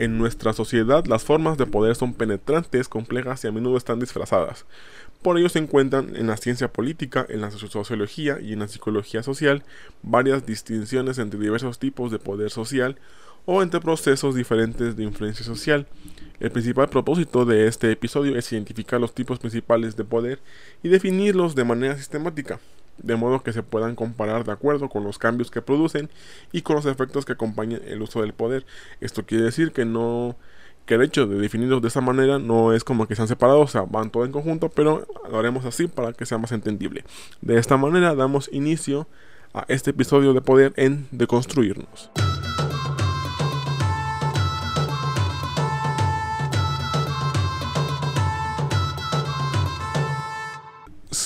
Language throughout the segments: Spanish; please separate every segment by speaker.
Speaker 1: En nuestra sociedad las formas de poder son penetrantes, complejas y a menudo están disfrazadas. Por ello se encuentran en la ciencia política, en la sociología y en la psicología social varias distinciones entre diversos tipos de poder social o entre procesos diferentes de influencia social. El principal propósito de este episodio es identificar los tipos principales de poder y definirlos de manera sistemática de modo que se puedan comparar de acuerdo con los cambios que producen y con los efectos que acompañan el uso del poder. Esto quiere decir que no que el hecho de definirlos de esa manera no es como que sean separados, o sea, van todo en conjunto, pero lo haremos así para que sea más entendible. De esta manera damos inicio a este episodio de poder en Deconstruirnos.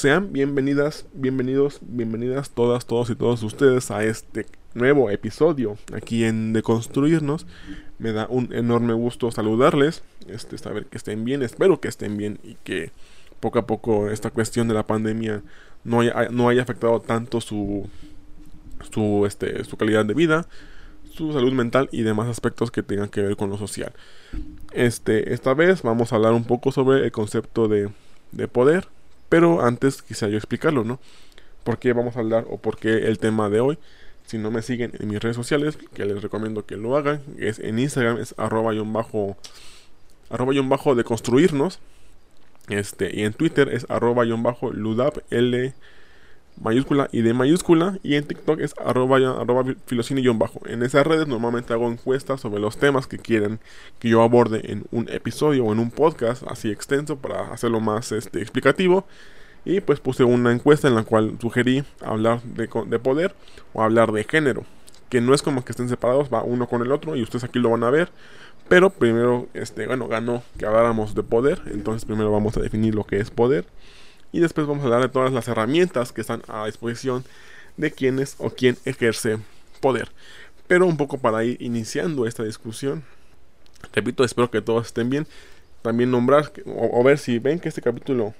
Speaker 1: Sean bienvenidas, bienvenidos, bienvenidas todas, todos y todos ustedes a este nuevo episodio aquí en Deconstruirnos. Me da un enorme gusto saludarles, este, saber que estén bien, espero que estén bien y que poco a poco esta cuestión de la pandemia no haya, no haya afectado tanto su, su, este, su calidad de vida, su salud mental y demás aspectos que tengan que ver con lo social. Este, esta vez vamos a hablar un poco sobre el concepto de, de poder pero antes quisiera yo explicarlo, ¿no? ¿Por qué vamos a hablar o por qué el tema de hoy? Si no me siguen en mis redes sociales, que les recomiendo que lo hagan, es en Instagram, es arroba bajo, arroba bajo de construirnos. Este, y en Twitter es arroba bajo ludap l mayúscula y de mayúscula y en TikTok es arroba, arroba bajo. En esas redes normalmente hago encuestas sobre los temas que quieren que yo aborde en un episodio o en un podcast así extenso para hacerlo más este, explicativo. Y pues puse una encuesta en la cual sugerí hablar de, de poder o hablar de género. Que no es como que estén separados, va uno con el otro y ustedes aquí lo van a ver. Pero primero, este, bueno, ganó que habláramos de poder. Entonces primero vamos a definir lo que es poder y después vamos a hablar de todas las herramientas que están a disposición de quienes o quien ejerce poder. Pero un poco para ir iniciando esta discusión, repito, espero que todos estén bien. También nombrar o, ver si ven que este capítulo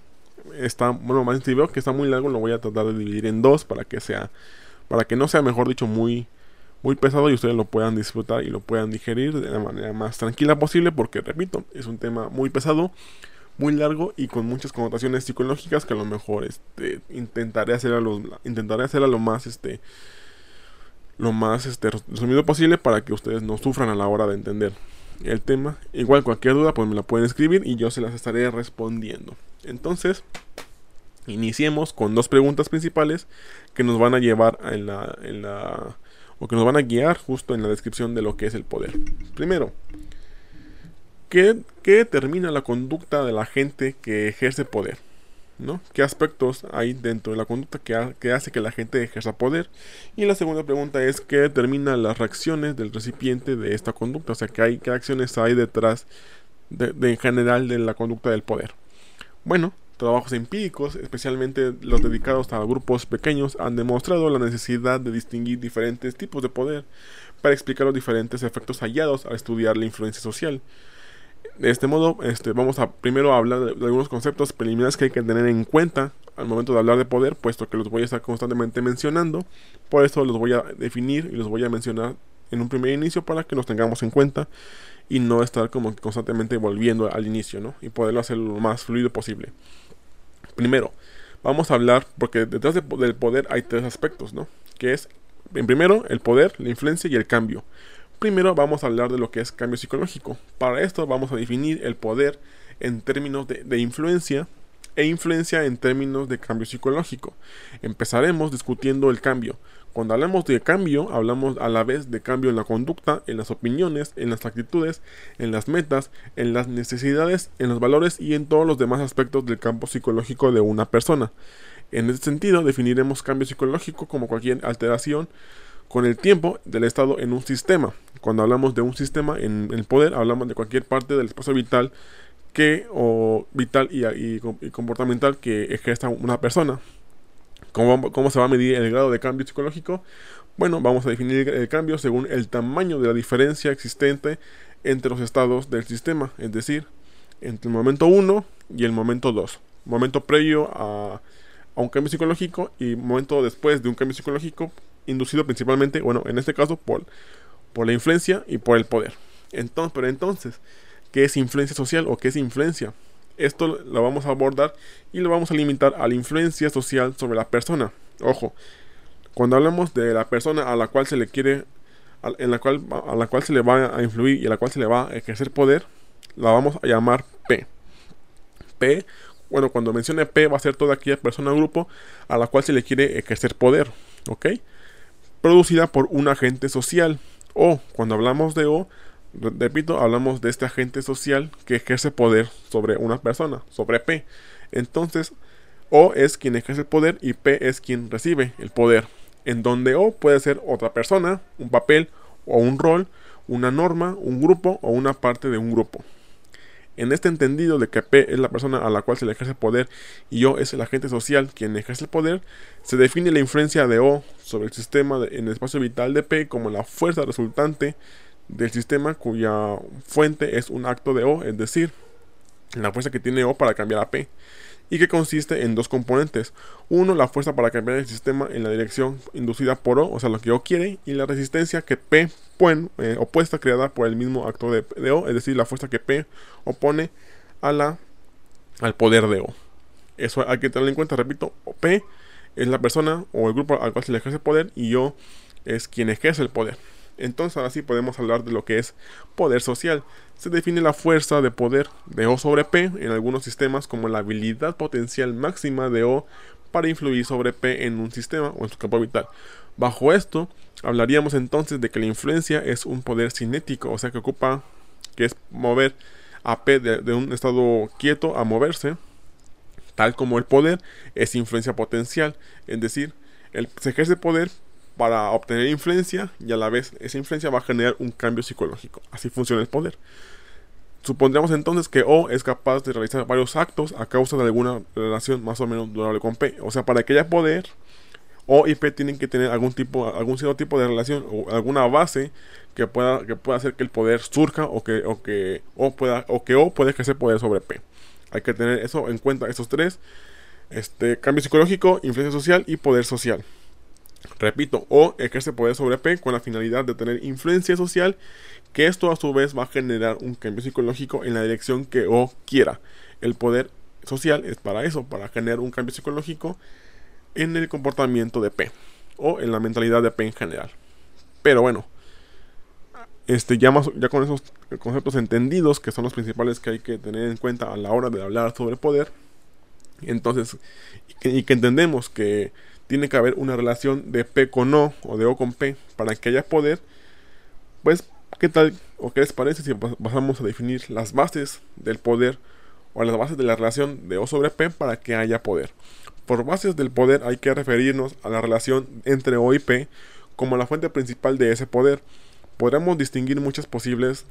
Speaker 1: está, bueno, más si veo que está muy largo, lo voy a tratar de dividir en dos para que sea, para que no sea, mejor dicho, muy, muy pesado y ustedes lo puedan disfrutar y lo puedan digerir de la manera más tranquila posible, porque repito, es un tema muy pesado muy largo y con muchas connotaciones psicológicas que a lo mejor este intentaré hacer a lo intentaré hacer lo más este lo más este resumido posible para que ustedes no sufran a la hora de entender el tema. Igual cualquier duda pues me la pueden escribir y yo se las estaré respondiendo. Entonces, iniciemos con dos preguntas principales que nos van a llevar en la, en la o que nos van a guiar justo en la descripción de lo que es el poder. Primero, ¿Qué, determina la conducta de la gente que ejerce poder? ¿no? ¿Qué aspectos hay dentro de la conducta que, hace que la gente ejerza poder? Y la segunda pregunta es ¿qué determina las reacciones del recipiente de esta conducta? O sea, ¿qué, acciones hay detrás de, en general de la conducta del poder? Bueno, trabajos empíricos, especialmente los dedicados a grupos pequeños, han demostrado la necesidad de distinguir diferentes tipos de poder para explicar los diferentes efectos hallados al estudiar la influencia social. De este modo, este, vamos a primero hablar de, algunos conceptos preliminares que hay que tener en cuenta al momento de hablar de poder, puesto que los voy a estar constantemente mencionando. Por eso los voy a definir y los voy a mencionar en un primer inicio para que los tengamos en cuenta y no estar como constantemente volviendo al inicio, ¿no? Y poderlo hacer lo más fluido posible. Primero, vamos a hablar, porque detrás del poder hay tres aspectos, ¿no? Que es, en primero, el poder, la influencia y el cambio. Primero vamos a hablar de lo que es cambio psicológico. Para esto vamos a definir el poder en términos de, influencia e influencia en términos de cambio psicológico. Empezaremos discutiendo el cambio. Cuando hablamos de cambio, hablamos a la vez de cambio en la conducta, en las opiniones, en las actitudes, en las metas, en las necesidades, en los valores y en todos los demás aspectos del campo psicológico de una persona. En este sentido, definiremos cambio psicológico como cualquier alteración con el tiempo del estado en un sistema. Cuando hablamos de un sistema en el poder, hablamos de cualquier parte del espacio vital que o vital y, comportamental que ejerza una persona. ¿Cómo, ¿Cómo, se va a medir el grado de cambio psicológico? Bueno, vamos a definir el cambio según el tamaño de la diferencia existente entre los estados del sistema, es decir, entre el momento 1 y el momento 2. Momento previo a, a un cambio psicológico y momento después de un cambio psicológico inducido principalmente, bueno, en este caso por, por la influencia y por el poder. Entonces, pero entonces, ¿qué es influencia social o qué es influencia? Esto lo vamos a abordar y lo vamos a limitar a la influencia social sobre la persona. Ojo, cuando hablamos de la persona a la cual se le quiere, en la cual, a la cual se le va a influir y a la cual se le va a ejercer poder, la vamos a llamar P. P, bueno, cuando mencione P va a ser toda aquella persona o grupo a la cual se le quiere ejercer poder, ¿ok? Producida por un agente social. O, cuando hablamos de O, repito, hablamos de este agente social que ejerce poder sobre una persona, sobre P. Entonces, O es quien ejerce el poder y P es quien recibe el poder. En donde O puede ser otra persona, un papel o un rol, una norma, un grupo o una parte de un grupo. En este entendido de que P es la persona a la cual se le ejerce poder y O es el agente social quien ejerce el poder, se define la influencia de O sobre el sistema en el espacio vital de P como la fuerza resultante del sistema cuya fuente es un acto de O, es decir, la fuerza que tiene O para cambiar a P, y que consiste en dos componentes. Uno, la fuerza para cambiar el sistema en la dirección inducida por O, o sea, lo que O quiere, y la resistencia que P pone, eh, opuesta creada por el mismo acto de, de, O, es decir, la fuerza que P opone a la, al poder de O. Eso hay que tenerlo en cuenta, repito, P es la persona o el grupo al cual se le ejerce poder y O es quien ejerce el poder. Entonces ahora sí podemos hablar de lo que es poder social. Se define la fuerza de poder de O sobre P en algunos sistemas como la habilidad potencial máxima de O para influir sobre P en un sistema o en su campo vital. Bajo esto, hablaríamos entonces de que la influencia es un poder cinético, o sea que ocupa, que es mover a P de, un estado quieto a moverse, tal como el poder es influencia potencial, es decir, el, se ejerce poder para obtener influencia y a la vez esa influencia va a generar un cambio psicológico. Así funciona el poder. Supondríamos entonces que O es capaz de realizar varios actos a causa de alguna relación más o menos durable con P. O sea, para que haya poder, O y P tienen que tener algún tipo, algún cierto tipo de relación o alguna base que pueda, que pueda hacer que el poder surja o que, o que O pueda, o que O pueda ejercer poder sobre P. Hay que tener eso en cuenta, esos tres. Este, cambio psicológico, influencia social y poder social. Repito, O ejerce poder sobre P con la finalidad de tener influencia social, que esto a su vez va a generar un cambio psicológico en la dirección que O quiera. El poder social es para eso, para generar un cambio psicológico en el comportamiento de P o en la mentalidad de P en general. Pero bueno, este, ya, con esos conceptos entendidos, que son los principales que hay que tener en cuenta a la hora de hablar sobre poder, entonces, y que entendemos que tiene que haber una relación de P con O o de O con P para que haya poder, pues, ¿qué tal o qué les parece si pasamos a definir las bases del poder o las bases de la relación de O sobre P para que haya poder? Por bases del poder hay que referirnos a la relación entre O y P como la fuente principal de ese poder. Podremos distinguir muchas posibles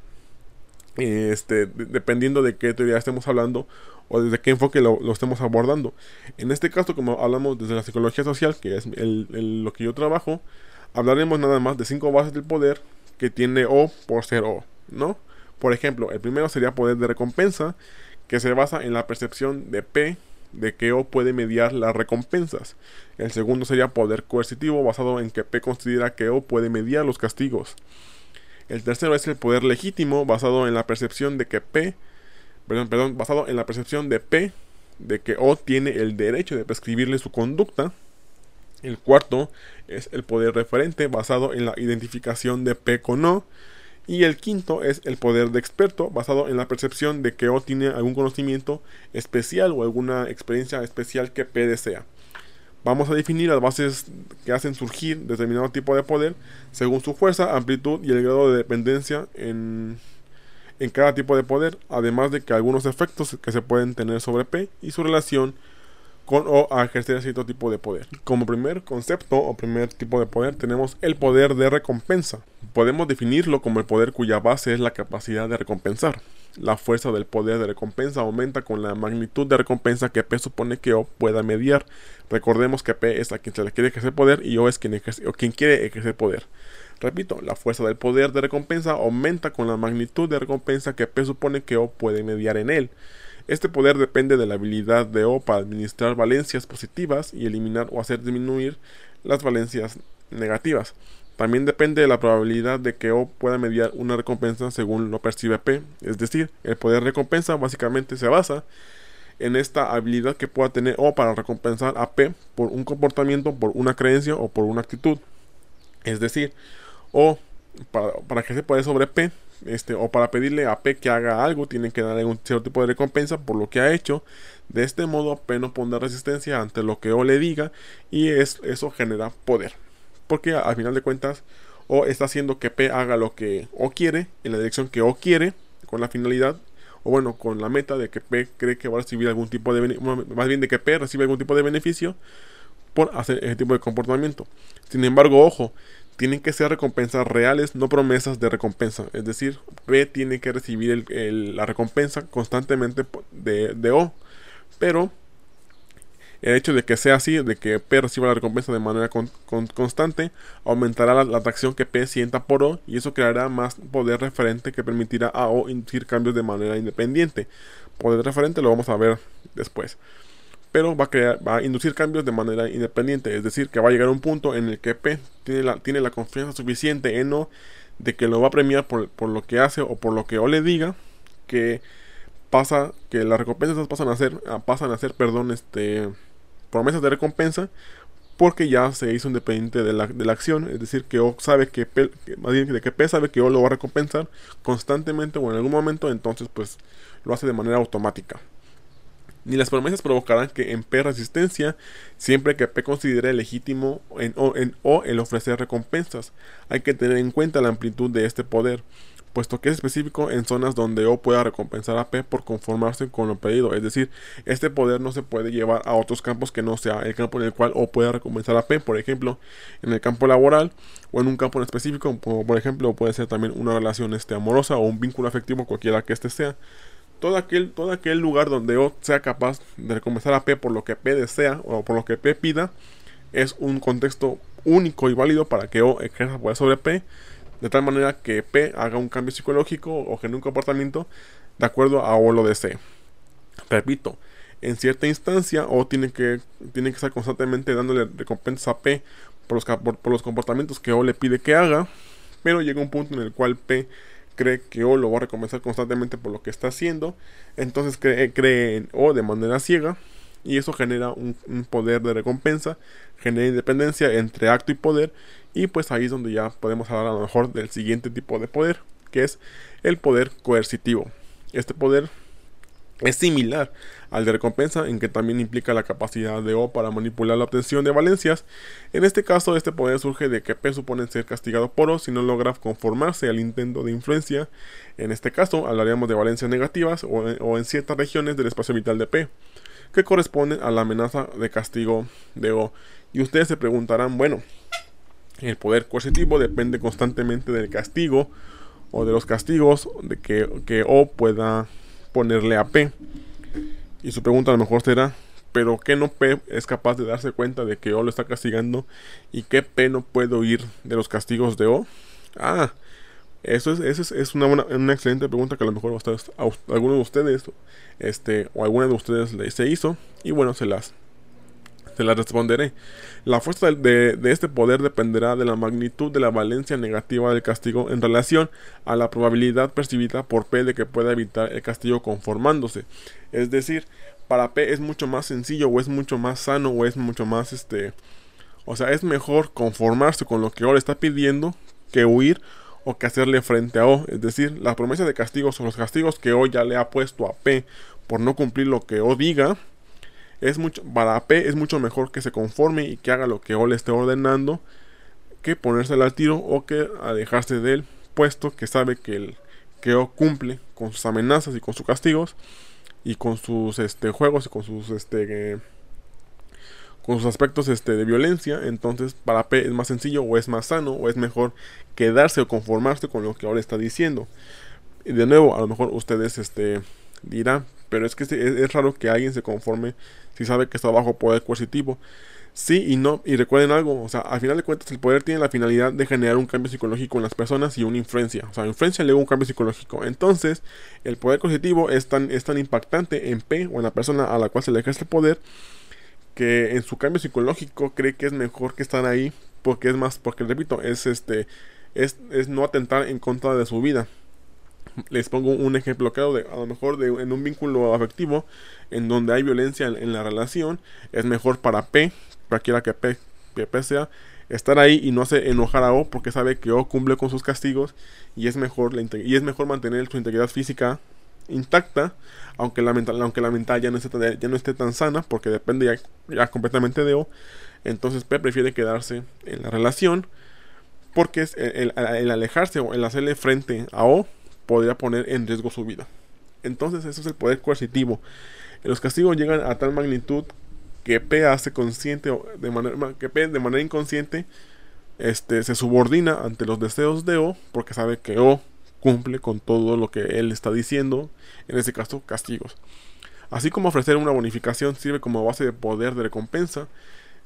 Speaker 1: este, dependiendo de qué teoría estemos hablando o desde qué enfoque lo, estemos abordando. En este caso, como hablamos desde la psicología social, que es lo que yo trabajo, hablaremos nada más de cinco bases del poder que tiene O por ser O, ¿no? Por ejemplo, el primero sería poder de recompensa, que se basa en la percepción de P de que O puede mediar las recompensas. El segundo sería poder coercitivo, basado en que P considera que O puede mediar los castigos. El tercero es el poder legítimo, basado en la percepción de que P perdón, perdón, basado en la percepción de P de que O tiene el derecho de prescribirle su conducta. El cuarto es el poder referente basado en la identificación de P con O. Y el quinto es el poder de experto basado en la percepción de que O tiene algún conocimiento especial o alguna experiencia especial que P desea. Vamos a definir las bases que hacen surgir determinado tipo de poder según su fuerza, amplitud y el grado de dependencia en en cada tipo de poder, además de que algunos efectos que se pueden tener sobre P y su relación con o a ejercer cierto tipo de poder. Como primer concepto o primer tipo de poder tenemos el poder de recompensa. Podemos definirlo como el poder cuya base es la capacidad de recompensar. La fuerza del poder de recompensa aumenta con la magnitud de recompensa que P supone que O pueda mediar. Recordemos que P es a quien se le quiere ejercer poder y O es quien, ejerce, o quien quiere ejercer poder. Repito, la fuerza del poder de recompensa aumenta con la magnitud de recompensa que P supone que O puede mediar en él. Este poder depende de la habilidad de O para administrar valencias positivas y eliminar o hacer disminuir las valencias negativas. También depende de la probabilidad de que O pueda mediar una recompensa según lo percibe P. Es decir, el poder recompensa básicamente se basa en esta habilidad que pueda tener O para recompensar a P por un comportamiento, por una creencia o por una actitud. Es decir, O para, para que se pueda sobre P, este, o para pedirle a P que haga algo, tienen que darle un cierto tipo de recompensa por lo que ha hecho. De este modo, P no pondrá resistencia ante lo que O le diga y es, eso genera poder. Porque al final de cuentas, O está haciendo que P haga lo que O quiere, en la dirección que O quiere, con la finalidad o bueno, con la meta de que P cree que va a recibir algún tipo de más bien de que P recibe algún tipo de beneficio por hacer ese tipo de comportamiento. Sin embargo, ojo, tienen que ser recompensas reales, no promesas de recompensa. Es decir, P tiene que recibir la recompensa constantemente de, de O. Pero el hecho de que sea así, de que P reciba la recompensa de manera constante, aumentará la, atracción que P sienta por O y eso creará más poder referente que permitirá a O inducir cambios de manera independiente. Poder referente lo vamos a ver después. Pero va a, crear, va a inducir cambios de manera independiente, es decir, que va a llegar a un punto en el que P tiene la, tiene la confianza suficiente en O de que lo va a premiar por, por lo que hace o por lo que O le diga, que pasa que las recompensas pasan a ser pasan a ser perdón este promesas de recompensa porque ya se hizo independiente de la, de la acción, es decir, que O sabe que, P, de que P sabe que O lo va a recompensar constantemente o en algún momento, entonces pues lo hace de manera automática. Ni las promesas provocarán que en P resistencia siempre que P considere legítimo en o, o el ofrecer recompensas. Hay que tener en cuenta la amplitud de este poder puesto que es específico en zonas donde O pueda recompensar a P por conformarse con lo pedido. Es decir, este poder no se puede llevar a otros campos que no sea el campo en el cual O pueda recompensar a P, por ejemplo, en el campo laboral o en un campo en específico, como por ejemplo puede ser también una relación este, amorosa o un vínculo afectivo, cualquiera que este sea. Todo aquel, todo aquel lugar donde O sea capaz de recompensar a P por lo que P desea o por lo que P pida es un contexto único y válido para que O ejerza poder sobre P de tal manera que P haga un cambio psicológico o genere un comportamiento de acuerdo a O lo desee. Repito, en cierta instancia O tiene que, tiene que estar constantemente dándole recompensa a P por los, por, los comportamientos que O le pide que haga, pero llega un punto en el cual P cree que O lo va a recompensar constantemente por lo que está haciendo, entonces cree, cree en O de manera ciega y eso genera un, poder de recompensa, genera independencia entre acto y poder y pues ahí es donde ya podemos hablar a lo mejor del siguiente tipo de poder, que es el poder coercitivo. Este poder es similar al de recompensa en que también implica la capacidad de O para manipular la obtención de valencias. En este caso, este poder surge de que P supone ser castigado por O si no logra conformarse al intento de influencia. En este caso, hablaríamos de valencias negativas o, en ciertas regiones del espacio vital de P que corresponden a la amenaza de castigo de O. Y ustedes se preguntarán, bueno, el poder coercitivo depende constantemente del castigo o de los castigos de que, que O pueda ponerle a P. Y su pregunta a lo mejor será, pero que no P es capaz de darse cuenta de que O lo está castigando y que P no puede huir de los castigos de O? Ah, eso es, eso es, una, una, excelente pregunta que a lo mejor a, alguno de ustedes este, o alguna de ustedes le, se hizo. Y bueno, se las, se las responderé. La fuerza de, de, este poder dependerá de la magnitud de la valencia negativa del castigo en relación a la probabilidad percibida por P de que pueda evitar el castigo conformándose. Es decir, para P es mucho más sencillo o es mucho más sano o es mucho más este... O sea, es mejor conformarse con lo que ahora está pidiendo que huir o que hacerle frente a O. Es decir, la promesa de castigos o los castigos que O ya le ha puesto a P por no cumplir lo que O diga, es mucho, para P es mucho mejor que se conforme y que haga lo que O le esté ordenando que ponerse al tiro o que alejarse de él, puesto que sabe que, el, que O cumple con sus amenazas y con sus castigos y con sus este, juegos y con sus este, con sus aspectos este, de violencia, entonces para P es más sencillo o es más sano o es mejor quedarse o conformarse con lo que ahora está diciendo. Y de nuevo, a lo mejor ustedes este, dirán, pero es que es, raro que alguien se conforme si sabe que está bajo poder coercitivo. Sí y no, y recuerden algo, o sea, al final de cuentas el poder tiene la finalidad de generar un cambio psicológico en las personas y una influencia, o sea, influencia luego un cambio psicológico. Entonces, el poder coercitivo es tan, es tan impactante en P o en la persona a la cual se le ejerce el poder que en su cambio psicológico cree que es mejor que estar ahí porque es más, porque repito, es este, es, es no atentar en contra de su vida. Les pongo un ejemplo claro de a lo mejor de, en un vínculo afectivo en donde hay violencia en, la relación, es mejor para P, cualquiera que P, que P sea, estar ahí y no se enojar a O porque sabe que O cumple con sus castigos y es mejor, la y es mejor mantener su integridad física intacta, aunque la mental, aunque la mental ya no esté, ya no esté tan sana, porque depende ya, completamente de O. Entonces P prefiere quedarse en la relación, porque es el, alejarse o el hacerle frente a O podría poner en riesgo su vida. Entonces eso es el poder coercitivo. Los castigos llegan a tal magnitud que P hace consciente de manera que P de manera inconsciente este se subordina ante los deseos de O porque sabe que O cumple con todo lo que él está diciendo, en este caso castigos. Así como ofrecer una bonificación sirve como base de poder de recompensa,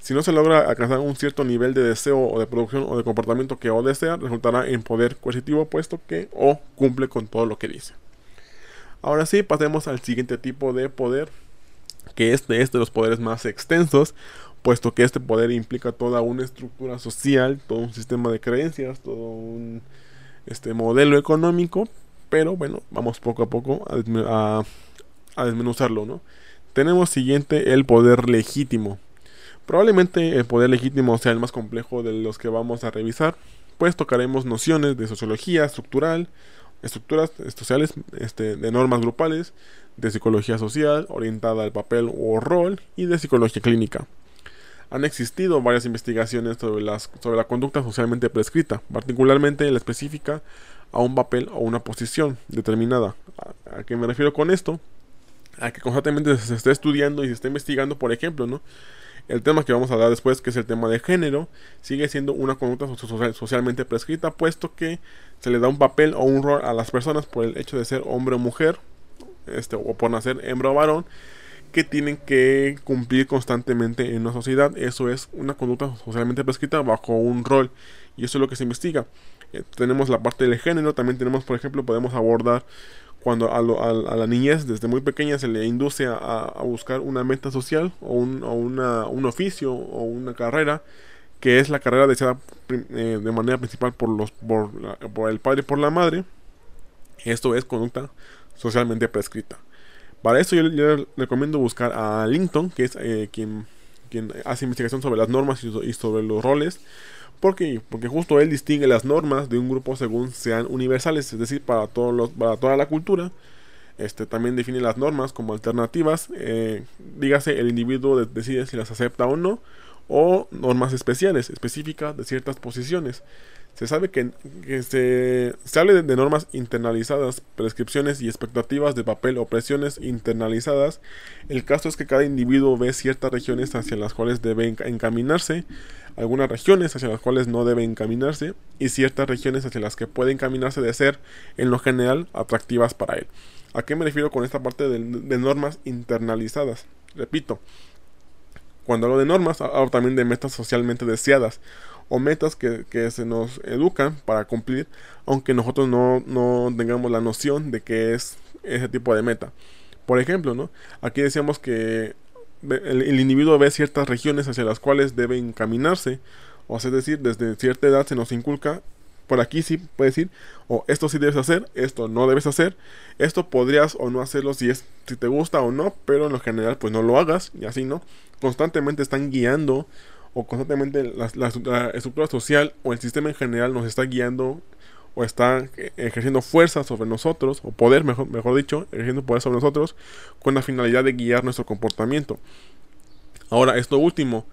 Speaker 1: si no se logra alcanzar un cierto nivel de deseo o de producción o de comportamiento que O desea, resultará en poder coercitivo puesto que O cumple con todo lo que dice. Ahora sí, pasemos al siguiente tipo de poder, que este es de los poderes más extensos, puesto que este poder implica toda una estructura social, todo un sistema de creencias, todo un este modelo económico, pero bueno, vamos poco a poco a, desmenuzarlo, ¿no? Tenemos siguiente el poder legítimo. Probablemente el poder legítimo sea el más complejo de los que vamos a revisar, pues tocaremos nociones de sociología estructural, estructuras sociales, este, de normas grupales, de psicología social orientada al papel o rol y de psicología clínica han existido varias investigaciones sobre, las, sobre la conducta socialmente prescrita, particularmente la específica a un papel o una posición determinada. ¿A, qué me refiero con esto? A que constantemente se esté estudiando y se esté investigando, por ejemplo, ¿no? El tema que vamos a hablar después, que es el tema de género, sigue siendo una conducta socialmente prescrita, puesto que se le da un papel o un rol a las personas por el hecho de ser hombre o mujer, este, o por nacer hembra o varón, que tienen que cumplir constantemente en una sociedad. Eso es una conducta socialmente prescrita bajo un rol y eso es lo que se investiga. Eh, tenemos la parte del género, también tenemos, por ejemplo, podemos abordar cuando a, la niñez desde muy pequeña se le induce a, buscar una meta social o, un, una, un, oficio o una carrera que es la carrera deseada eh, de manera principal por, los, por, por el padre y por la madre. Esto es conducta socialmente prescrita. Para eso yo, le recomiendo buscar a Linton, que es eh, quien hace investigación sobre las normas y, sobre los roles. Porque, porque justo él distingue las normas de un grupo según sean universales, es decir, para, todos los, para toda la cultura. Este, también define las normas como alternativas. Eh, dígase, el individuo decide si las acepta o no. O normas especiales, específicas de ciertas posiciones. Se sabe que, se, se habla de, normas internalizadas, prescripciones y expectativas de papel o presiones internalizadas. El caso es que cada individuo ve ciertas regiones hacia las cuales debe encaminarse, algunas regiones hacia las cuales no debe encaminarse y ciertas regiones hacia las que puede encaminarse de ser, en lo general, atractivas para él. ¿A qué me refiero con esta parte de, de normas internalizadas? Repito, cuando hablo de normas, hablo también de metas socialmente deseadas o metas que, se nos educan para cumplir, aunque nosotros no, no tengamos la noción de qué es ese tipo de meta. Por ejemplo, ¿no? Aquí decíamos que el, individuo ve ciertas regiones hacia las cuales debe encaminarse, o sea, es decir, desde cierta edad se nos inculca, por aquí sí puede decir, o esto sí debes hacer, esto no debes hacer, esto podrías o no hacerlo si es si te gusta o no, pero en lo general pues no lo hagas y así, ¿no? Constantemente están guiando o constantemente la, estructura social o el sistema en general nos está guiando o está ejerciendo fuerza sobre nosotros, o poder, mejor, mejor dicho, ejerciendo poder sobre nosotros, con la finalidad de guiar nuestro comportamiento. Ahora, esto último,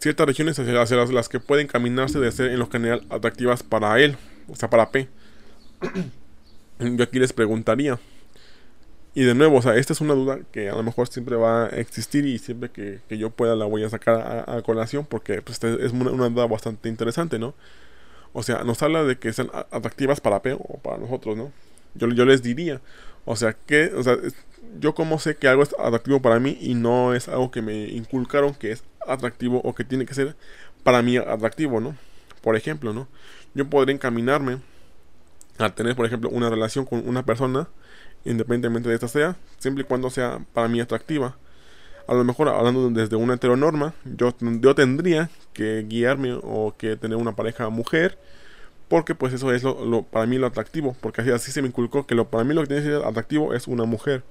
Speaker 1: ciertas regiones hacia, las, las, que pueden caminarse de ser en lo general atractivas para él, o sea, para P. Yo aquí les preguntaría, y de nuevo, o sea, esta es una duda que a lo mejor siempre va a existir y siempre que, yo pueda la voy a sacar a, colación porque pues, es una, duda bastante interesante, ¿no? O sea, nos habla de que sean atractivas para P o para nosotros, ¿no? Yo, yo les diría, o sea, que, o sea, yo como sé que algo es atractivo para mí y no es algo que me inculcaron que es atractivo o que tiene que ser para mí atractivo, ¿no? Por ejemplo, ¿no? Yo podría encaminarme a tener, por ejemplo, una relación con una persona independientemente de esta sea, siempre y cuando sea para mí atractiva. A lo mejor hablando desde una heteronorma, yo, yo tendría que guiarme o que tener una pareja mujer, porque pues eso es lo, para mí lo atractivo, porque así, así se me inculcó que lo, para mí lo que tiene que ser atractivo es una mujer.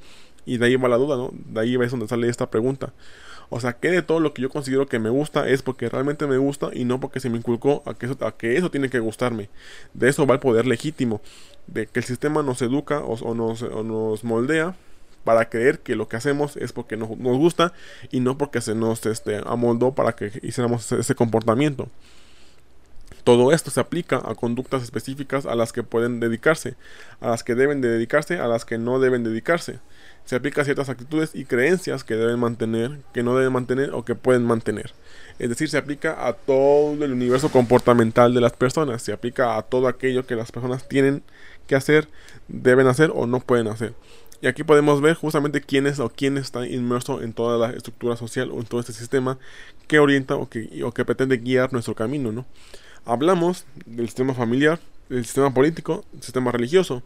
Speaker 1: Y de ahí va la duda, ¿no? De ahí es donde sale esta pregunta. O sea, que de todo lo que yo considero que me gusta es porque realmente me gusta y no porque se me inculcó a que eso, que eso tiene que gustarme. De eso va el poder legítimo, de que el sistema nos educa o, nos, nos, moldea para creer que lo que hacemos es porque nos, nos gusta y no porque se nos este, amoldó para que hiciéramos ese comportamiento. Todo esto se aplica a conductas específicas a las que pueden dedicarse, a las que deben de dedicarse, a las que no deben dedicarse. Se aplica a ciertas actitudes y creencias que deben mantener, que no deben mantener o que pueden mantener. Es decir, se aplica a todo el universo comportamental de las personas, se aplica a todo aquello que las personas tienen que hacer, deben hacer o no pueden hacer. Y aquí podemos ver justamente quién es o quién está inmerso en toda la estructura social o en todo este sistema que orienta o que, o que pretende guiar nuestro camino, ¿no? hablamos del sistema familiar, del sistema político, del sistema religioso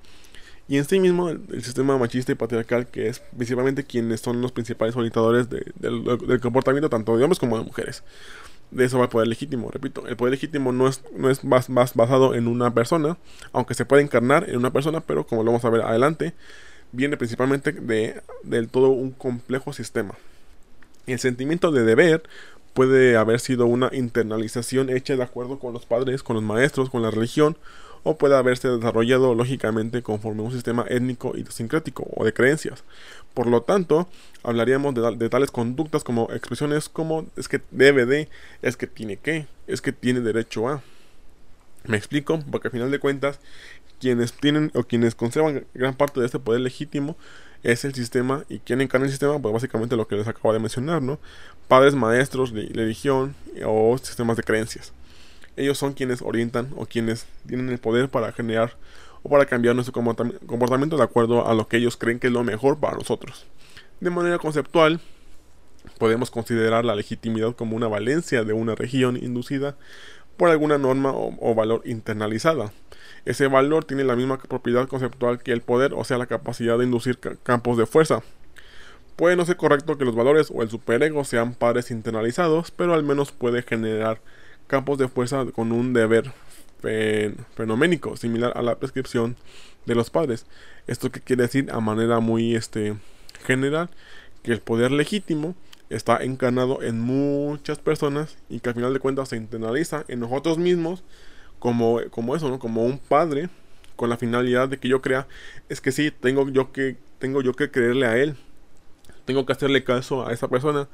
Speaker 1: y en sí mismo el, sistema machista y patriarcal que es principalmente quienes son los principales orientadores del comportamiento tanto de hombres como de mujeres. De eso va el poder legítimo, repito, el poder legítimo no es, no es más, más basado en una persona, aunque se puede encarnar en una persona, pero como lo vamos a ver adelante, viene principalmente de, del todo un complejo sistema. El sentimiento de deber puede haber sido una internalización hecha de acuerdo con los padres, con los maestros, con la religión, o puede haberse desarrollado lógicamente conforme un sistema étnico y sincrético o de creencias. Por lo tanto, hablaríamos de, tales conductas como expresiones como es que debe de, es que tiene que, es que tiene derecho a. Me explico, porque al final de cuentas, quienes tienen o quienes conservan gran parte de este poder legítimo es el sistema y quien encarna el sistema, pues básicamente lo que les acabo de mencionar, ¿no? Padres, maestros, religión o sistemas de creencias. Ellos son quienes orientan o quienes tienen el poder para generar o para cambiar nuestro comportamiento de acuerdo a lo que ellos creen que es lo mejor para nosotros. De manera conceptual, podemos considerar la legitimidad como una valencia de una región inducida por alguna norma o valor internalizada ese valor tiene la misma propiedad conceptual que el poder, o sea, la capacidad de inducir campos de fuerza. Puede no ser correcto que los valores o el superego sean padres internalizados, pero al menos puede generar campos de fuerza con un deber fenoménico, similar a la prescripción de los padres. Esto que quiere decir a manera muy este, general que el poder legítimo está encarnado en muchas personas y que al final de cuentas se internaliza en nosotros mismos como, como eso, ¿no? Como un padre con la finalidad de que yo crea, es que sí, tengo yo que, tengo yo que creerle a él, tengo que hacerle caso a esa persona,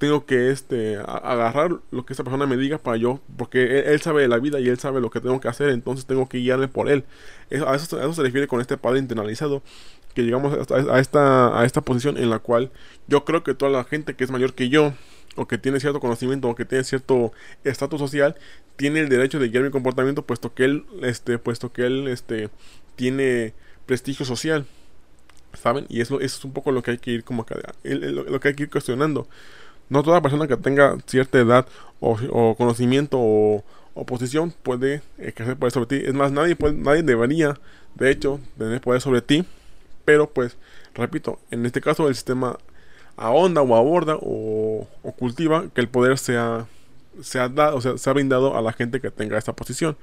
Speaker 1: tengo que este, agarrar lo que esa persona me diga para yo, porque él, sabe la vida y él sabe lo que tengo que hacer, entonces tengo que guiarme por él. a, eso, eso se refiere con este padre internalizado, que llegamos a, esta, a esta posición en la cual yo creo que toda la gente que es mayor que yo, o que tiene cierto conocimiento o que tiene cierto estatus social tiene el derecho de guiar mi comportamiento puesto que él este puesto que él este tiene prestigio social saben y eso, eso es un poco lo que hay que ir como que, lo, que hay que ir cuestionando no toda persona que tenga cierta edad o, conocimiento o, posición puede ejercer poder sobre ti es más nadie puede, nadie debería de hecho tener poder sobre ti pero pues repito en este caso el sistema ahonda o aborda o, cultiva que el poder sea, sea dado, o sea, sea brindado a la gente que tenga esta posición.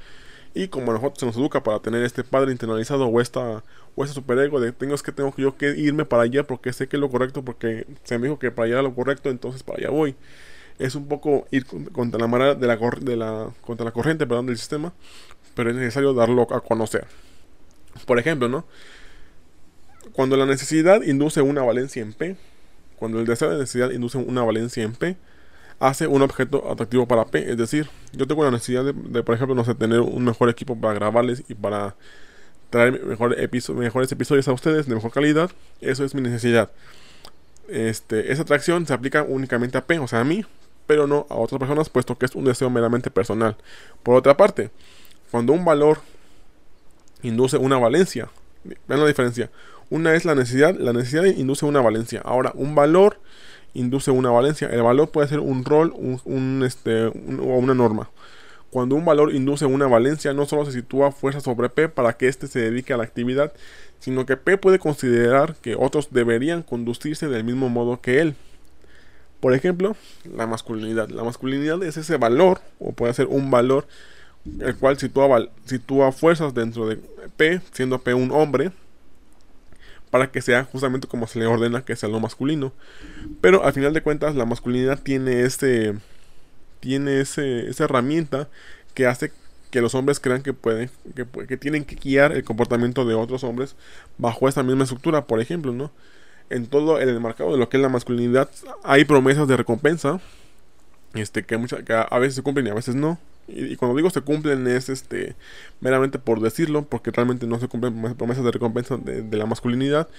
Speaker 1: Y como a nosotros se nos educa para tener este padre internalizado o esta o este superego de tengo que tengo yo que irme para allá porque sé que es lo correcto, porque se me dijo que para allá era lo correcto, entonces para allá voy. Es un poco ir contra la manera de la, de la contra la corriente, perdón, del sistema, pero es necesario darlo a conocer. Por ejemplo, ¿no? Cuando la necesidad induce una valencia en P, cuando el deseo de necesidad induce una valencia en P, hace un objeto atractivo para P. Es decir, yo tengo la necesidad de, por ejemplo, no sé, tener un mejor equipo para grabarles y para traer mejor mejores episodios a ustedes de mejor calidad. Eso es mi necesidad. Este, esa atracción se aplica únicamente a P, o sea, a mí, pero no a otras personas, puesto que es un deseo meramente personal. Por otra parte, cuando un valor induce una valencia, vean la diferencia. Una es la necesidad, la necesidad induce una valencia. Ahora, un valor induce una valencia. El valor puede ser un rol un, este, o una norma. Cuando un valor induce una valencia, no solo se sitúa fuerza sobre P para que éste se dedique a la actividad, sino que P puede considerar que otros deberían conducirse del mismo modo que él. Por ejemplo, la masculinidad. La masculinidad es ese valor, o puede ser un valor, el cual sitúa, sitúa fuerzas dentro de P, siendo P un hombre, para que sea justamente como se le ordena que sea lo masculino. Pero al final de cuentas, la masculinidad tiene ese. Tiene ese, esa herramienta que hace que los hombres crean que pueden, que, que, tienen que guiar el comportamiento de otros hombres bajo esa misma estructura, por ejemplo, ¿no? En todo el marcado de lo que es la masculinidad hay promesas de recompensa, este, que, muchas, que a veces se cumplen y a veces no. Y, cuando digo se cumplen es este meramente por decirlo, porque realmente no se cumplen promesas de recompensa de, la masculinidad,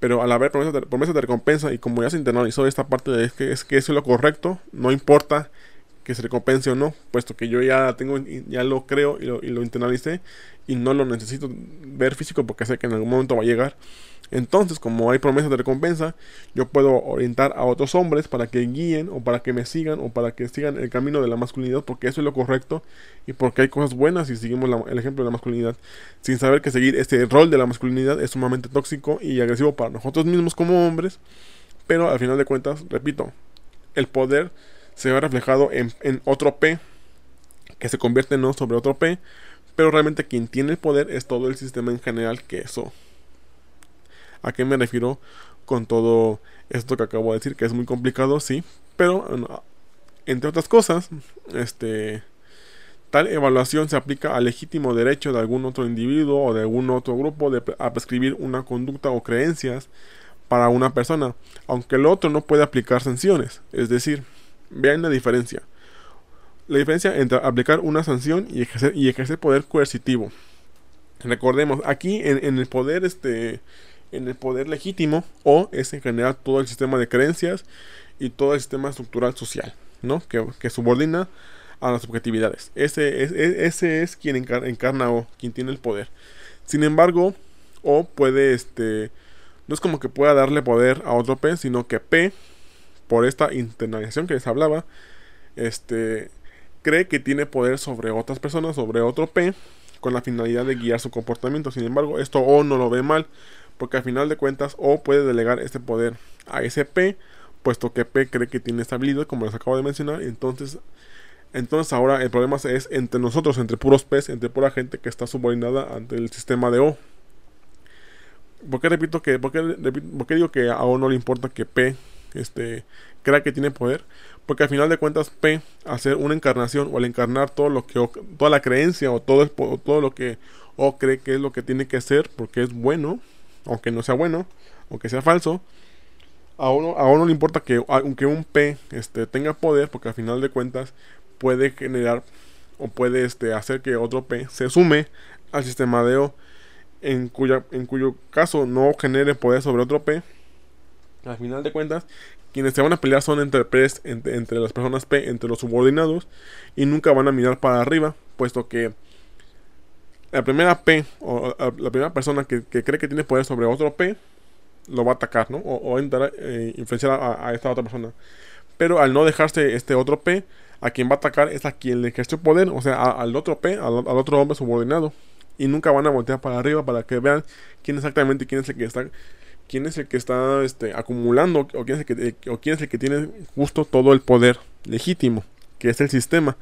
Speaker 1: pero al haber promesas de, promesas de recompensa y como ya se internalizó esta parte de que es que eso es lo correcto, no importa que se recompense o no, puesto que yo ya tengo, ya lo creo y lo, y internalicé y no lo necesito ver físico porque sé que en algún momento va a llegar. Entonces, como hay promesas de recompensa, yo puedo orientar a otros hombres para que guíen o para que me sigan o para que sigan el camino de la masculinidad porque eso es lo correcto y porque hay cosas buenas si seguimos el ejemplo de la masculinidad sin saber que seguir este rol de la masculinidad es sumamente tóxico y agresivo para nosotros mismos como hombres. Pero al final de cuentas, repito, el poder se ve reflejado en, otro P que se convierte en no sobre otro P, pero realmente quien tiene el poder es todo el sistema en general que eso ¿A qué me refiero con todo esto que acabo de decir? Que es muy complicado, sí. Pero, entre otras cosas, este... Tal evaluación se aplica al legítimo derecho de algún otro individuo o de algún otro grupo de, a prescribir una conducta o creencias para una persona, aunque el otro no puede aplicar sanciones. Es decir, vean la diferencia. La diferencia entre aplicar una sanción y ejercer, y ejercer poder coercitivo. Recordemos, aquí en, en el poder este, en el poder legítimo o es en general todo el sistema de creencias y todo el sistema estructural social, ¿no? Que, subordina a las subjetividades. Ese es, e, ese es quien encarna o quien tiene el poder. Sin embargo, O puede, este, no es como que pueda darle poder a otro P, sino que P, por esta internalización que les hablaba, este, cree que tiene poder sobre otras personas, sobre otro P, con la finalidad de guiar su comportamiento. Sin embargo, esto O no lo ve mal, porque al final de cuentas O puede delegar este poder a ese P, puesto que P cree que tiene estabilidad, como les acabo de mencionar, entonces entonces ahora el problema es entre nosotros, entre puros P, entre pura gente que está subordinada ante el sistema de O. ¿Por qué repito que, por qué, digo que a O no le importa que P este, crea que tiene poder? Porque al final de cuentas P, hacer una encarnación o al encarnar todo lo que toda la creencia o todo, todo lo que O cree que es lo que tiene que ser porque es bueno, aunque no sea bueno, aunque sea falso, a uno, a uno le importa que aunque un P este, tenga poder, porque al final de cuentas puede generar o puede este, hacer que otro P se sume al sistema de O, en, cuya, en cuyo caso no genere poder sobre otro P. Al final de cuentas, quienes se van a pelear son entre, entre, entre las personas P, entre los subordinados, y nunca van a mirar para arriba, puesto que la primera P, o la primera persona que, cree que tiene poder sobre otro P, lo va a atacar, ¿no? O, o intentar eh, influenciar a, esta otra persona. Pero al no dejarse este otro P, a quien va a atacar es a quien le ejerció poder, o sea, al otro P, al, otro hombre subordinado. Y nunca van a voltear para arriba para que vean quién exactamente quién es el que está quién es el que está este, acumulando o quién, es el que, o quién es el que tiene justo todo el poder legítimo, que es el sistema.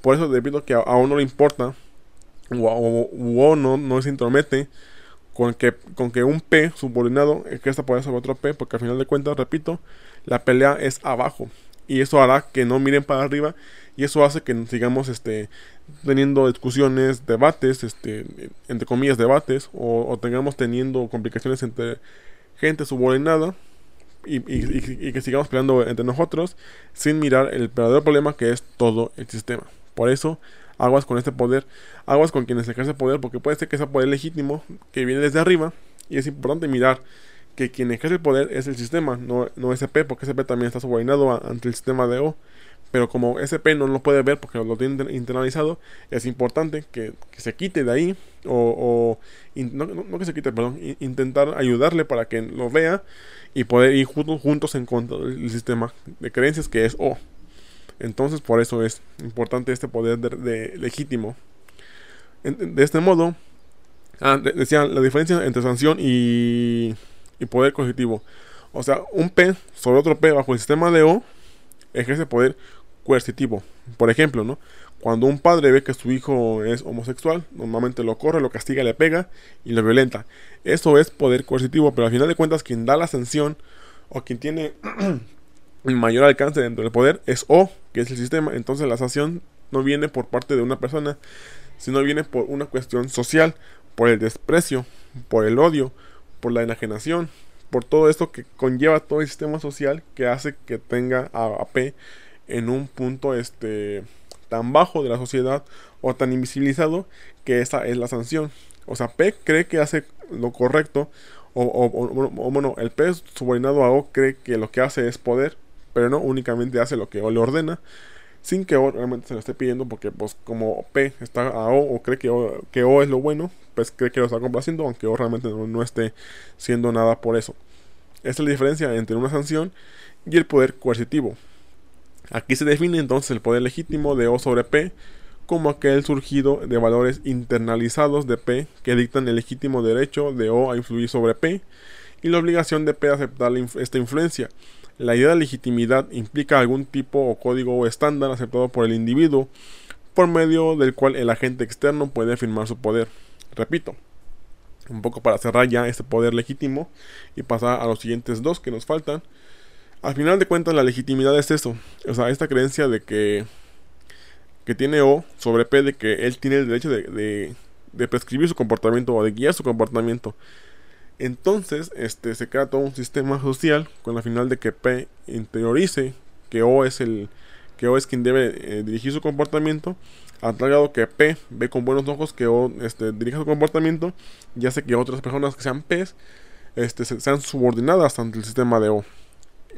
Speaker 1: Por eso debido a que a, uno le importa o, no, no se intromete con que, con que un P subordinado ejerza poder sobre otro P, porque al final de cuentas, repito, la pelea es abajo. Y eso hará que no miren para arriba. Y eso hace que sigamos este, teniendo discusiones, debates, este, entre comillas, debates, o, tengamos teniendo complicaciones entre gente subordinada. Y, y, que sigamos peleando entre nosotros sin mirar el verdadero problema que es todo el sistema. Por eso aguas con este poder, aguas con quienes ejercen poder, porque puede ser que sea poder legítimo que viene desde arriba, y es importante mirar que quien ejerce el poder es el sistema, no, no SP, porque SP también está subordinado ante el sistema de O. Pero como SP no lo puede ver porque lo tiene internalizado, es importante que, se quite de ahí, o, no, que se quite, perdón, intentar ayudarle para que lo vea y poder ir juntos, juntos en contra del sistema de creencias que es O. Entonces por eso es importante este poder de, legítimo. de este modo, ah, decía la diferencia entre sanción y, y poder cognitivo. O sea, un P sobre otro P bajo el sistema de O ejerce poder coercitivo. Por ejemplo, ¿no? Cuando un padre ve que su hijo es homosexual, normalmente lo corre, lo castiga, le pega y lo violenta. Eso es poder coercitivo, pero al final de cuentas quien da la sanción o quien tiene el mayor alcance dentro del poder es O, que es el sistema. Entonces la sanción no viene por parte de una persona, sino viene por una cuestión social, por el desprecio, por el odio, por la enajenación, por todo esto que conlleva todo el sistema social que hace que tenga a, en un punto este tan bajo de la sociedad o tan invisibilizado que esa es la sanción. O sea, P cree que hace lo correcto o, o, bueno, el P subordinado a O cree que lo que hace es poder, pero no únicamente hace lo que O le ordena, sin que O realmente se lo esté pidiendo, porque pues como P está a O o cree que O, que o es lo bueno, pues cree que lo está complaciendo, aunque O realmente no, no esté siendo nada por eso. Esta es la diferencia entre una sanción y el poder coercitivo. Aquí se define entonces el poder legítimo de O sobre P como aquel surgido de valores internalizados de P que dictan el legítimo derecho de O a influir sobre P y la obligación de P a aceptar esta influencia. La idea de legitimidad implica algún tipo o código o estándar aceptado por el individuo por medio del cual el agente externo puede afirmar su poder. Repito, un poco para cerrar ya este poder legítimo y pasar a los siguientes dos que nos faltan. Al final de cuentas la legitimidad es eso, o sea, esta creencia de que, que tiene O sobre P, de que él tiene el derecho de, de, prescribir su comportamiento o de guiar su comportamiento. Entonces, este, se crea todo un sistema social con la final de que P interiorice que O es el que O es quien debe eh, dirigir su comportamiento, a tal grado que P ve con buenos ojos que O este, dirija su comportamiento y hace que otras personas que sean P este, sean subordinadas ante el sistema de O.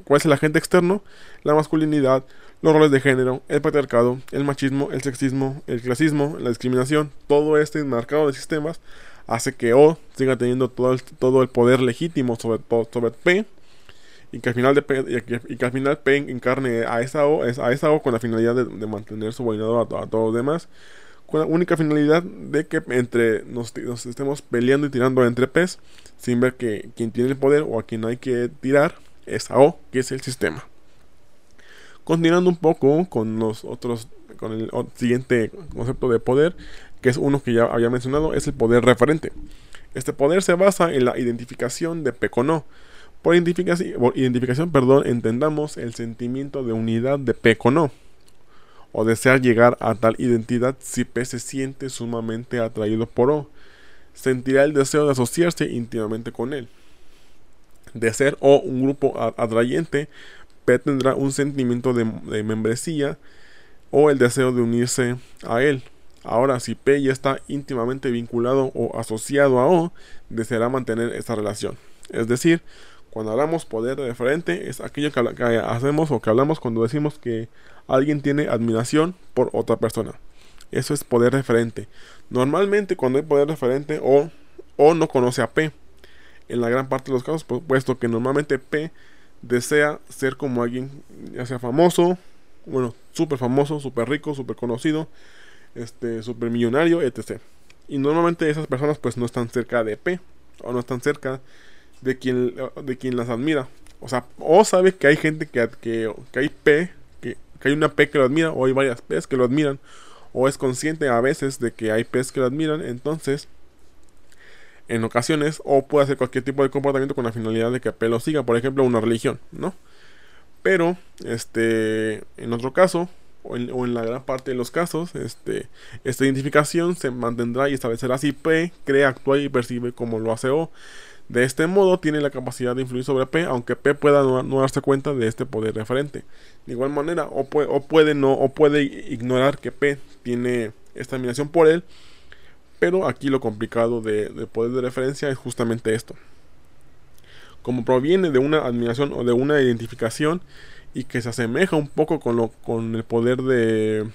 Speaker 1: ¿Cuál es el agente externo? La masculinidad, los roles de género, el patriarcado, el machismo, el sexismo, el clasismo, la discriminación, todo este enmarcado de sistemas hace que O siga teniendo todo el, todo el poder legítimo sobre, P y que al final de P, y que, al final P encarne a esa O, esa O con la finalidad de, mantener subordinado a, a, todos los demás con la única finalidad de que entre nos, nos estemos peleando y tirando entre P's sin ver que quien tiene el poder o a quien hay que tirar esa O, que es el sistema. Continuando un poco con los otros, con el siguiente concepto de poder, que es uno que ya había mencionado, es el poder referente. Este poder se basa en la identificación de P con O. Por identificación, por identificación perdón, entendamos el sentimiento de unidad de P con O, o desear llegar a tal identidad si P se siente sumamente atraído por O. Sentirá el deseo de asociarse íntimamente con él de ser o un grupo atrayente, P tendrá un sentimiento de, membresía o el deseo de unirse a él. Ahora, si P ya está íntimamente vinculado o asociado a O, deseará mantener esta relación. Es decir, cuando hablamos poder de referente, es aquello que, hacemos o que hablamos cuando decimos que alguien tiene admiración por otra persona. Eso es poder referente. Normalmente cuando hay poder referente O, O no conoce a P en la gran parte de los casos, puesto que normalmente P desea ser como alguien, ya sea famoso, bueno, súper famoso, súper rico, súper conocido, este, súper millonario, etc. Y normalmente esas personas pues no están cerca de P, o no están cerca de quien, de quien las admira. O sea, o sabe que hay gente que, que, que hay P, que, que, hay una P que lo admira, o hay varias P que lo admiran, o es consciente a veces de que hay P que lo admiran, entonces en ocasiones o puede hacer cualquier tipo de comportamiento con la finalidad de que P lo siga, por ejemplo, una religión, ¿no? Pero, este, en otro caso, o en, la gran parte de los casos, este, esta identificación se mantendrá y establecerá si P cree, actúa y percibe como lo hace O. De este modo tiene la capacidad de influir sobre P, aunque P pueda no, darse cuenta de este poder referente. De igual manera, o, puede, o puede no, o puede ignorar que P tiene esta admiración por él pero aquí lo complicado de, poder de referencia es justamente esto. Como proviene de una admiración o de una identificación y que se asemeja un poco con, lo, con el poder de,